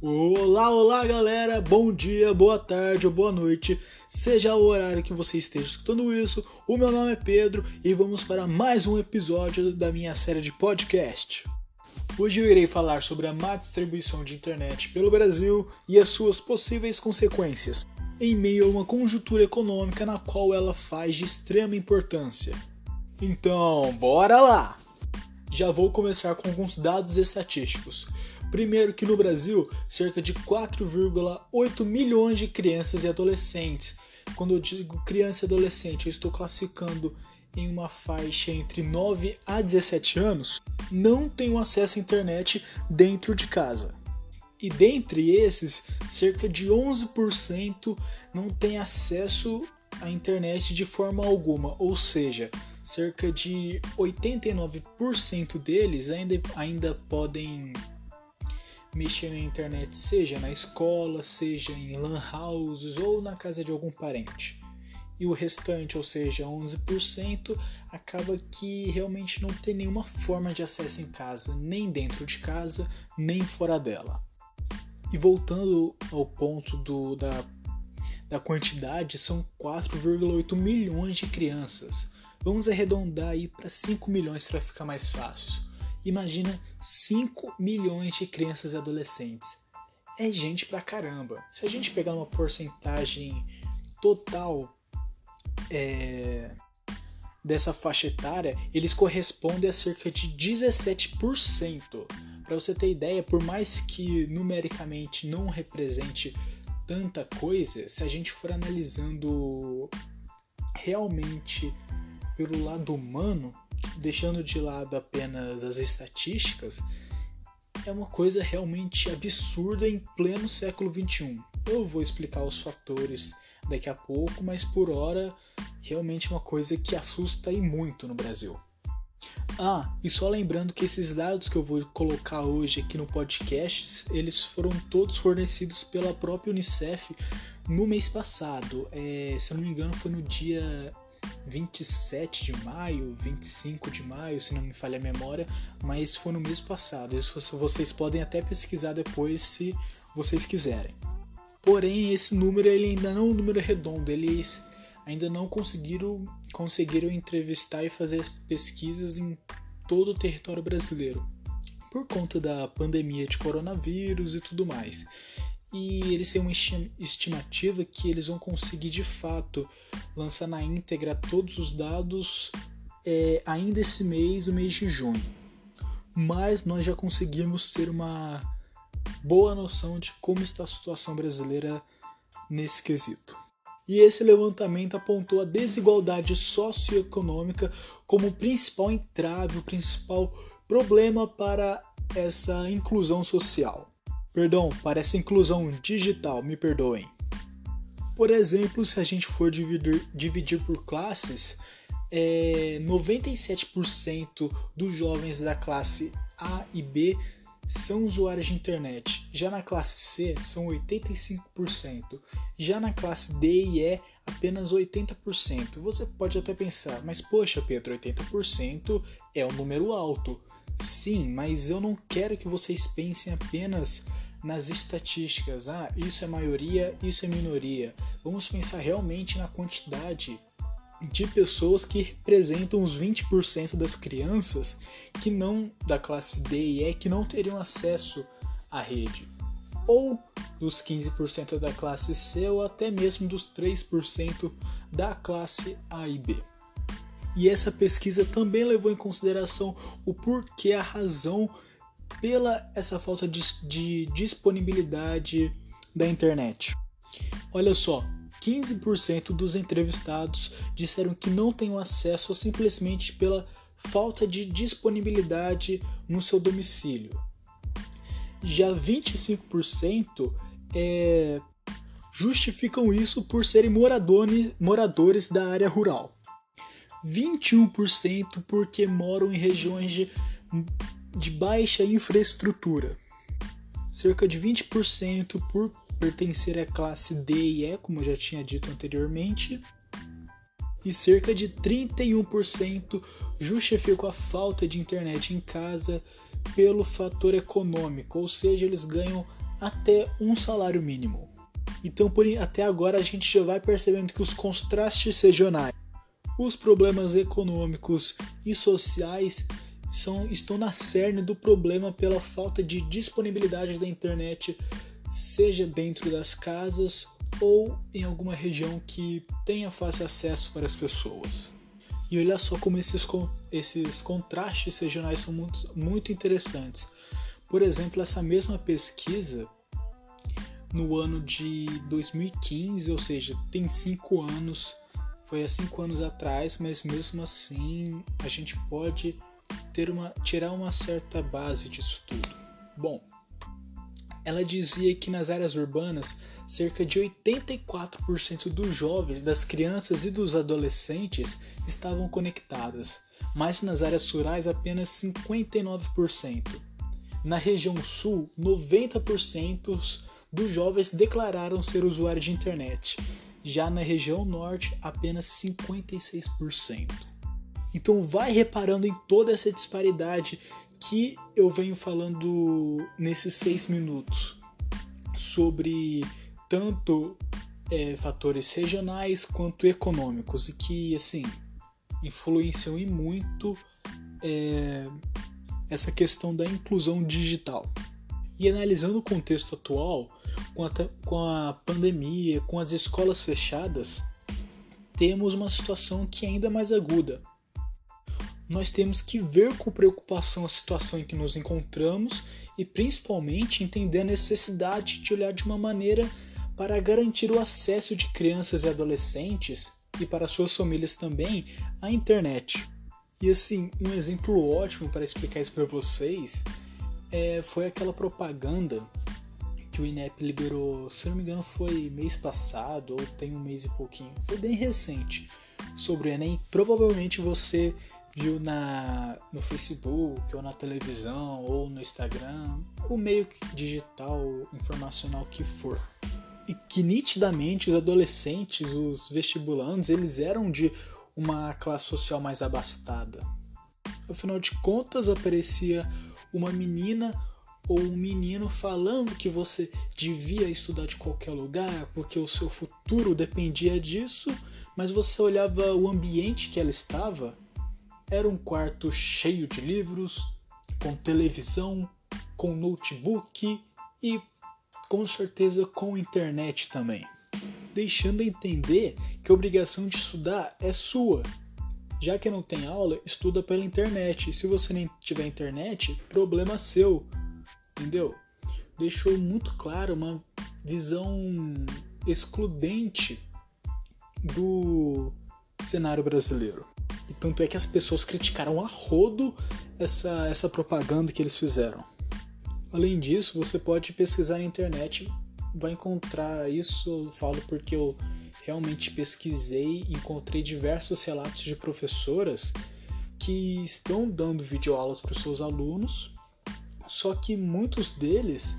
Olá, olá galera, bom dia, boa tarde ou boa noite, seja o horário que você esteja escutando isso. O meu nome é Pedro e vamos para mais um episódio da minha série de podcast. Hoje eu irei falar sobre a má distribuição de internet pelo Brasil e as suas possíveis consequências, em meio a uma conjuntura econômica na qual ela faz de extrema importância. Então, bora lá! Já vou começar com alguns dados estatísticos. Primeiro que no Brasil, cerca de 4,8 milhões de crianças e adolescentes. Quando eu digo criança e adolescente, eu estou classificando em uma faixa entre 9 a 17 anos, não têm acesso à internet dentro de casa. E dentre esses, cerca de 11% não tem acesso à internet de forma alguma, ou seja, cerca de 89% deles ainda, ainda podem mexer na internet, seja na escola, seja em lan houses ou na casa de algum parente. E o restante, ou seja, 11%, acaba que realmente não tem nenhuma forma de acesso em casa, nem dentro de casa, nem fora dela. E voltando ao ponto do, da, da quantidade, são 4,8 milhões de crianças. Vamos arredondar aí para 5 milhões para ficar mais fácil. Imagina 5 milhões de crianças e adolescentes. É gente pra caramba. Se a gente pegar uma porcentagem total é, dessa faixa etária, eles correspondem a cerca de 17%. Para você ter ideia, por mais que numericamente não represente tanta coisa, se a gente for analisando realmente pelo lado humano, deixando de lado apenas as estatísticas, é uma coisa realmente absurda em pleno século XXI. Eu vou explicar os fatores daqui a pouco, mas por hora realmente é uma coisa que assusta e muito no Brasil. Ah, e só lembrando que esses dados que eu vou colocar hoje aqui no podcast, eles foram todos fornecidos pela própria Unicef no mês passado. É, se eu não me engano, foi no dia 27 de maio, 25 de maio, se não me falha a memória, mas foi no mês passado. Isso vocês podem até pesquisar depois se vocês quiserem. Porém, esse número ele ainda não é um número redondo, eles ainda não conseguiram, conseguiram entrevistar e fazer as pesquisas em todo o território brasileiro, por conta da pandemia de coronavírus e tudo mais e eles têm uma estimativa que eles vão conseguir de fato lançar na íntegra todos os dados é, ainda esse mês, o mês de junho. Mas nós já conseguimos ter uma boa noção de como está a situação brasileira nesse quesito. E esse levantamento apontou a desigualdade socioeconômica como o principal entrave, o principal problema para essa inclusão social. Perdão, para essa inclusão digital, me perdoem. Por exemplo, se a gente for dividir, dividir por classes, é, 97% dos jovens da classe A e B são usuários de internet. Já na classe C são 85%. Já na classe D e E, apenas 80%. Você pode até pensar, mas poxa, Pedro, 80% é um número alto. Sim, mas eu não quero que vocês pensem apenas nas estatísticas. Ah, isso é maioria, isso é minoria. Vamos pensar realmente na quantidade de pessoas que representam os 20% das crianças que não da classe D e E que não teriam acesso à rede. Ou dos 15% da classe C ou até mesmo dos 3% da classe A e B. E essa pesquisa também levou em consideração o porquê, a razão pela essa falta de, de disponibilidade da internet. Olha só, 15% dos entrevistados disseram que não têm acesso simplesmente pela falta de disponibilidade no seu domicílio. Já 25% é, justificam isso por serem moradores, moradores da área rural. 21% porque moram em regiões de, de baixa infraestrutura. Cerca de 20% por pertencer à classe D e E, como eu já tinha dito anteriormente, e cerca de 31% justificam a falta de internet em casa pelo fator econômico, ou seja, eles ganham até um salário mínimo. Então, por, até agora, a gente já vai percebendo que os contrastes regionais, os problemas econômicos e sociais são, estão na cerne do problema pela falta de disponibilidade da internet, seja dentro das casas ou em alguma região que tenha fácil acesso para as pessoas. E olha só como esses, esses contrastes regionais são muito, muito interessantes. Por exemplo, essa mesma pesquisa no ano de 2015, ou seja, tem cinco anos, foi há cinco anos atrás, mas mesmo assim a gente pode ter uma, tirar uma certa base disso tudo. Bom, ela dizia que nas áreas urbanas, cerca de 84% dos jovens, das crianças e dos adolescentes estavam conectadas, mas nas áreas rurais apenas 59%. Na região sul, 90% dos jovens declararam ser usuários de internet. Já na região norte, apenas 56%. Então vai reparando em toda essa disparidade que eu venho falando nesses seis minutos sobre tanto é, fatores regionais quanto econômicos e que assim influenciam e muito é, essa questão da inclusão digital. E analisando o contexto atual, com a, com a pandemia, com as escolas fechadas, temos uma situação que é ainda mais aguda. Nós temos que ver com preocupação a situação em que nos encontramos e principalmente entender a necessidade de olhar de uma maneira para garantir o acesso de crianças e adolescentes e para suas famílias também à internet. E assim, um exemplo ótimo para explicar isso para vocês é, foi aquela propaganda que o INEP liberou, se não me engano, foi mês passado ou tem um mês e pouquinho, foi bem recente, sobre o Enem. Provavelmente você viu na, no Facebook ou na televisão ou no Instagram, o meio digital, informacional que for. E que nitidamente os adolescentes, os vestibulandos, eles eram de uma classe social mais abastada. Afinal de contas, aparecia uma menina ou um menino falando que você devia estudar de qualquer lugar porque o seu futuro dependia disso, mas você olhava o ambiente que ela estava, era um quarto cheio de livros, com televisão, com notebook e com certeza com internet também, deixando a entender que a obrigação de estudar é sua. Já que não tem aula, estuda pela internet. Se você nem tiver internet, problema seu entendeu? Deixou muito claro uma visão excludente do cenário brasileiro. E tanto é que as pessoas criticaram a rodo essa, essa propaganda que eles fizeram. Além disso, você pode pesquisar na internet, vai encontrar isso, eu falo porque eu realmente pesquisei, encontrei diversos relatos de professoras que estão dando videoaulas para os seus alunos só que muitos deles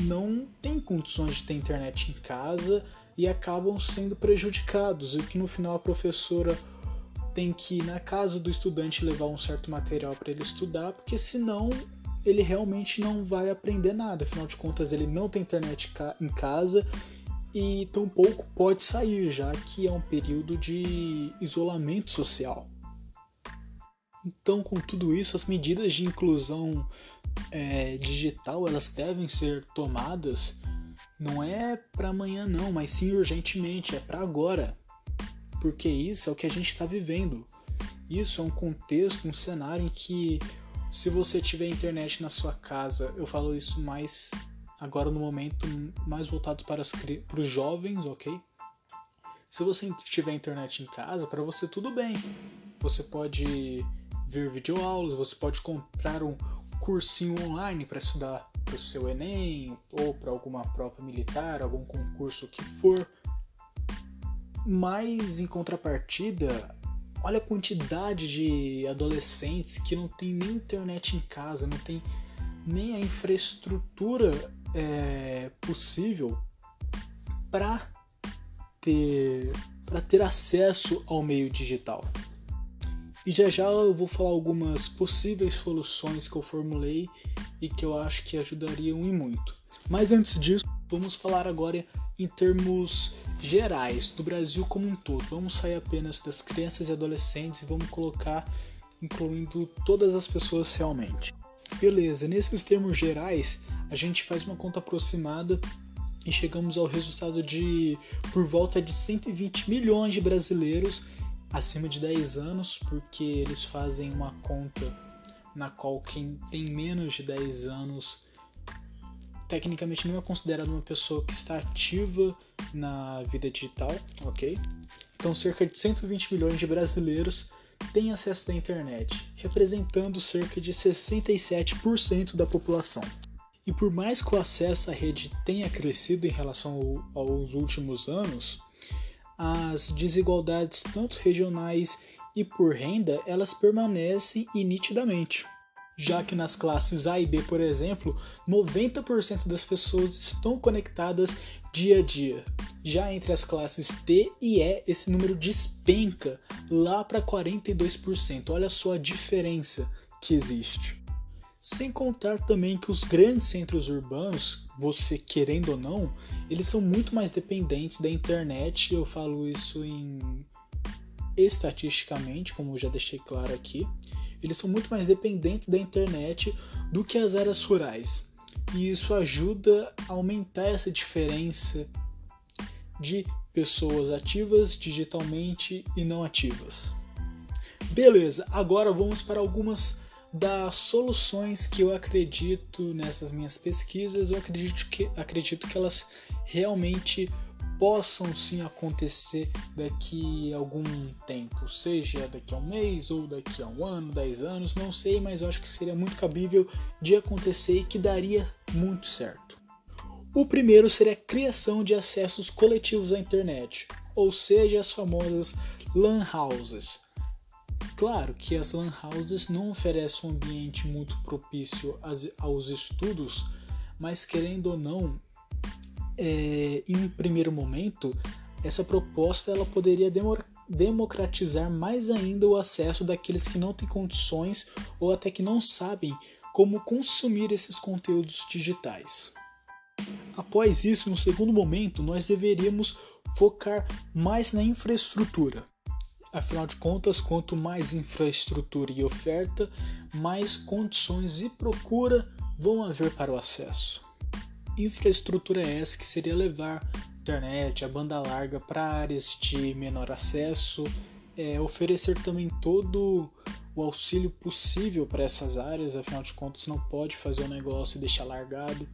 não têm condições de ter internet em casa e acabam sendo prejudicados, e que no final a professora tem que ir na casa do estudante levar um certo material para ele estudar, porque senão ele realmente não vai aprender nada. Afinal de contas, ele não tem internet em casa e tampouco pode sair, já que é um período de isolamento social. Então, com tudo isso, as medidas de inclusão é, digital elas devem ser tomadas não é para amanhã não, mas sim urgentemente, é para agora, porque isso é o que a gente está vivendo. Isso é um contexto, um cenário em que se você tiver internet na sua casa, eu falo isso mais agora no momento mais voltado para, as, para os jovens, ok? Se você tiver internet em casa, para você tudo bem. Você pode ver videoaulas, você pode comprar um, cursinho online para estudar para o seu Enem ou para alguma prova militar, algum concurso que for. Mas em contrapartida, olha a quantidade de adolescentes que não tem nem internet em casa, não tem nem a infraestrutura é, possível para ter para ter acesso ao meio digital. E já já eu vou falar algumas possíveis soluções que eu formulei e que eu acho que ajudariam e muito. Mas antes disso, vamos falar agora em termos gerais do Brasil como um todo. Vamos sair apenas das crianças e adolescentes e vamos colocar incluindo todas as pessoas realmente. Beleza, nesses termos gerais, a gente faz uma conta aproximada e chegamos ao resultado de por volta de 120 milhões de brasileiros acima de 10 anos, porque eles fazem uma conta na qual quem tem menos de 10 anos tecnicamente não é considerado uma pessoa que está ativa na vida digital, ok? Então, cerca de 120 milhões de brasileiros têm acesso à internet, representando cerca de 67% da população. E por mais que o acesso à rede tenha crescido em relação ao, aos últimos anos, as desigualdades tanto regionais e por renda, elas permanecem nitidamente. Já que nas classes A e B, por exemplo, 90% das pessoas estão conectadas dia a dia. Já entre as classes D e E, esse número despenca lá para 42%. Olha só a diferença que existe. Sem contar também que os grandes centros urbanos, você querendo ou não, eles são muito mais dependentes da internet. Eu falo isso em estatisticamente, como eu já deixei claro aqui. Eles são muito mais dependentes da internet do que as áreas rurais. E isso ajuda a aumentar essa diferença de pessoas ativas digitalmente e não ativas. Beleza, agora vamos para algumas das soluções que eu acredito nessas minhas pesquisas, eu acredito que, acredito que elas realmente possam sim acontecer daqui a algum tempo, seja daqui a um mês ou daqui a um ano, dez anos, não sei, mas eu acho que seria muito cabível de acontecer e que daria muito certo. O primeiro seria a criação de acessos coletivos à internet, ou seja, as famosas LAN houses. Claro que as LAN houses não oferecem um ambiente muito propício aos estudos, mas querendo ou não, é, em um primeiro momento, essa proposta ela poderia democratizar mais ainda o acesso daqueles que não têm condições ou até que não sabem como consumir esses conteúdos digitais. Após isso, no segundo momento, nós deveríamos focar mais na infraestrutura. Afinal de contas, quanto mais infraestrutura e oferta, mais condições e procura vão haver para o acesso. Infraestrutura essa que seria levar internet, a banda larga para áreas de menor acesso, é, oferecer também todo o auxílio possível para essas áreas, afinal de contas não pode fazer o um negócio e deixar largado.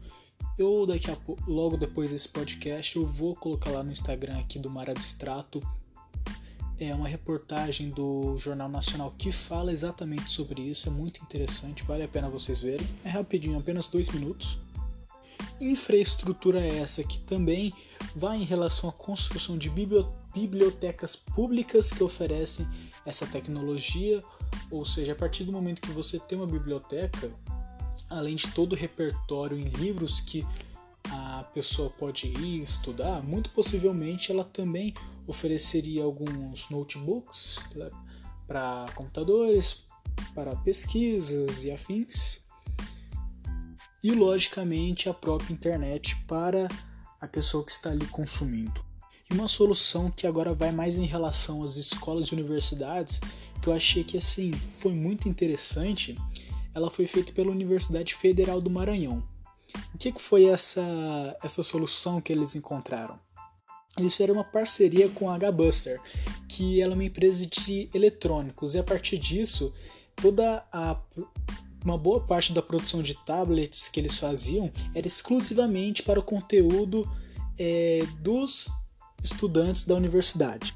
Eu daqui a logo depois desse podcast, eu vou colocar lá no Instagram aqui do Mar Abstrato é uma reportagem do Jornal Nacional que fala exatamente sobre isso. É muito interessante, vale a pena vocês verem. É rapidinho, apenas dois minutos. Infraestrutura é essa que também vai em relação à construção de bibliotecas públicas que oferecem essa tecnologia, ou seja, a partir do momento que você tem uma biblioteca, além de todo o repertório em livros que a pessoa pode ir estudar, muito possivelmente ela também ofereceria alguns notebooks né, para computadores, para pesquisas e afins, e logicamente a própria internet para a pessoa que está ali consumindo. E uma solução que agora vai mais em relação às escolas e universidades, que eu achei que assim foi muito interessante, ela foi feita pela Universidade Federal do Maranhão. O que foi essa, essa solução que eles encontraram? eles fizeram uma parceria com a H-Buster, que ela é uma empresa de eletrônicos, e a partir disso, toda a uma boa parte da produção de tablets que eles faziam era exclusivamente para o conteúdo é, dos estudantes da universidade,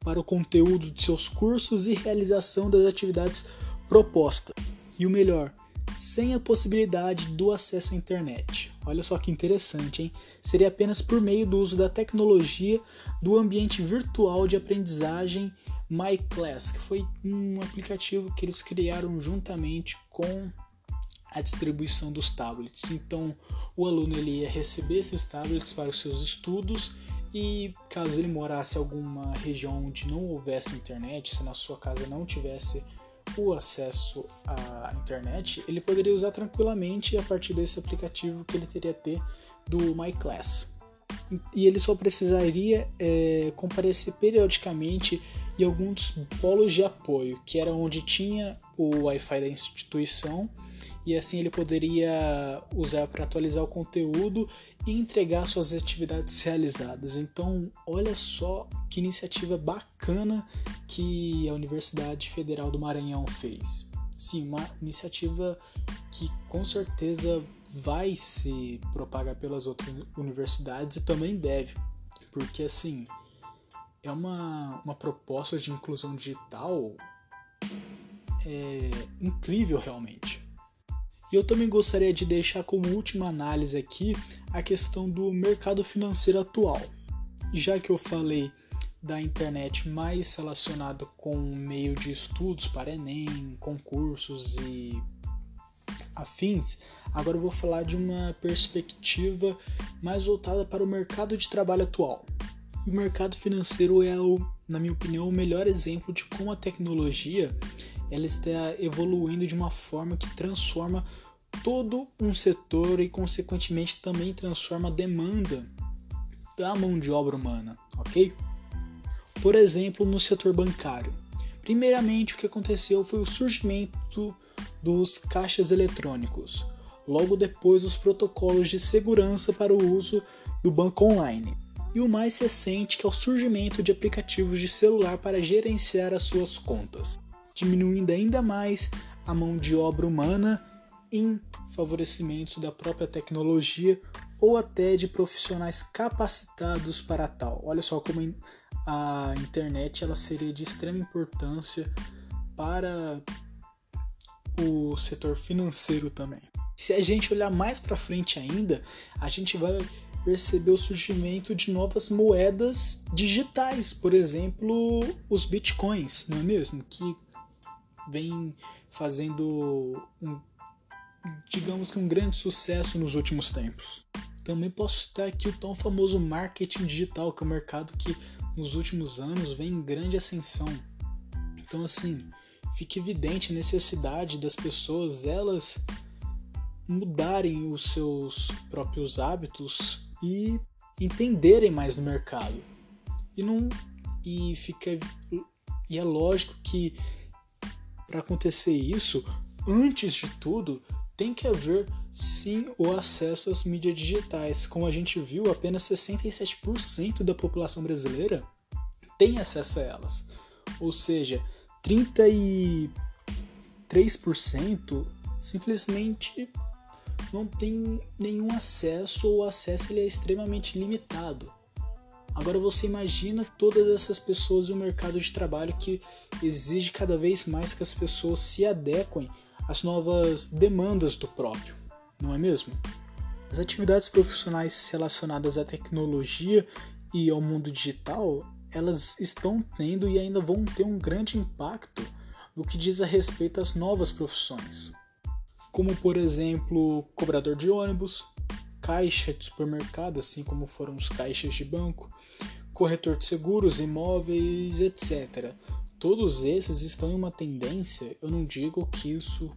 para o conteúdo de seus cursos e realização das atividades propostas. E o melhor, sem a possibilidade do acesso à internet. Olha só que interessante, hein? Seria apenas por meio do uso da tecnologia do ambiente virtual de aprendizagem MyClass, que foi um aplicativo que eles criaram juntamente com a distribuição dos tablets. Então, o aluno ele ia receber esses tablets para os seus estudos e caso ele morasse em alguma região onde não houvesse internet, se na sua casa não tivesse o acesso à internet, ele poderia usar tranquilamente a partir desse aplicativo que ele teria ter do MyClass. E ele só precisaria é, comparecer periodicamente em alguns polos de apoio, que era onde tinha o Wi-Fi da instituição e assim ele poderia usar para atualizar o conteúdo e entregar suas atividades realizadas. Então, olha só que iniciativa bacana que a Universidade Federal do Maranhão fez. Sim, uma iniciativa que com certeza vai se propagar pelas outras universidades e também deve, porque assim é uma, uma proposta de inclusão digital é, incrível realmente. E eu também gostaria de deixar como última análise aqui a questão do mercado financeiro atual. Já que eu falei da internet mais relacionada com meio de estudos para Enem, concursos e afins, agora eu vou falar de uma perspectiva mais voltada para o mercado de trabalho atual. O mercado financeiro é, o, na minha opinião, o melhor exemplo de como a tecnologia ela está evoluindo de uma forma que transforma todo um setor e, consequentemente, também transforma a demanda da mão de obra humana, ok? Por exemplo, no setor bancário. Primeiramente, o que aconteceu foi o surgimento dos caixas eletrônicos. Logo depois, os protocolos de segurança para o uso do banco online. E o mais recente, que é o surgimento de aplicativos de celular para gerenciar as suas contas diminuindo ainda mais a mão de obra humana em favorecimento da própria tecnologia ou até de profissionais capacitados para tal. Olha só como a internet ela seria de extrema importância para o setor financeiro também. Se a gente olhar mais para frente ainda, a gente vai perceber o surgimento de novas moedas digitais, por exemplo, os bitcoins, não é mesmo? Que vem fazendo um, digamos que um grande sucesso nos últimos tempos. Também posso citar aqui o tão famoso marketing digital, que é um mercado que nos últimos anos vem em grande ascensão. Então assim, fica evidente a necessidade das pessoas elas mudarem os seus próprios hábitos e entenderem mais no mercado. E não e fica e é lógico que para acontecer isso, antes de tudo, tem que haver sim o acesso às mídias digitais. Como a gente viu, apenas 67% da população brasileira tem acesso a elas. Ou seja, 33% simplesmente não tem nenhum acesso ou o acesso ele é extremamente limitado. Agora você imagina todas essas pessoas e o mercado de trabalho que exige cada vez mais que as pessoas se adequem às novas demandas do próprio, não é mesmo? As atividades profissionais relacionadas à tecnologia e ao mundo digital, elas estão tendo e ainda vão ter um grande impacto no que diz a respeito às novas profissões, como por exemplo, cobrador de ônibus, caixa de supermercado, assim como foram os caixas de banco, corretor de seguros, imóveis, etc. Todos esses estão em uma tendência, eu não digo que isso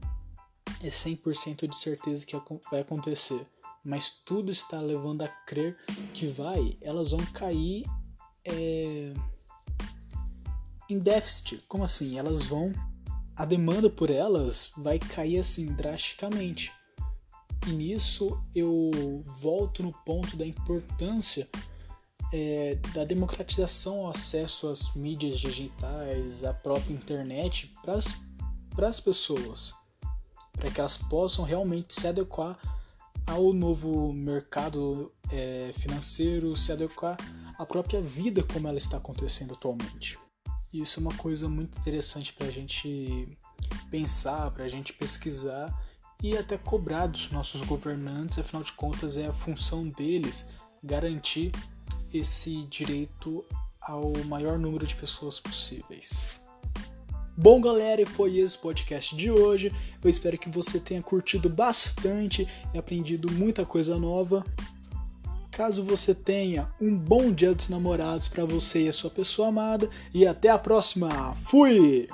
é 100% de certeza que vai acontecer, mas tudo está levando a crer que vai, elas vão cair é, em déficit. Como assim? Elas vão. A demanda por elas vai cair assim drasticamente. E nisso eu volto no ponto da importância é, da democratização ao acesso às mídias digitais, à própria internet para as pessoas, para que elas possam realmente se adequar ao novo mercado é, financeiro, se adequar à própria vida como ela está acontecendo atualmente. Isso é uma coisa muito interessante para a gente pensar, para a gente pesquisar e até cobrar dos nossos governantes, afinal de contas é a função deles garantir esse direito ao maior número de pessoas possíveis. Bom, galera, e foi esse o podcast de hoje. Eu espero que você tenha curtido bastante e aprendido muita coisa nova. Caso você tenha um bom dia dos namorados para você e a sua pessoa amada, e até a próxima. Fui!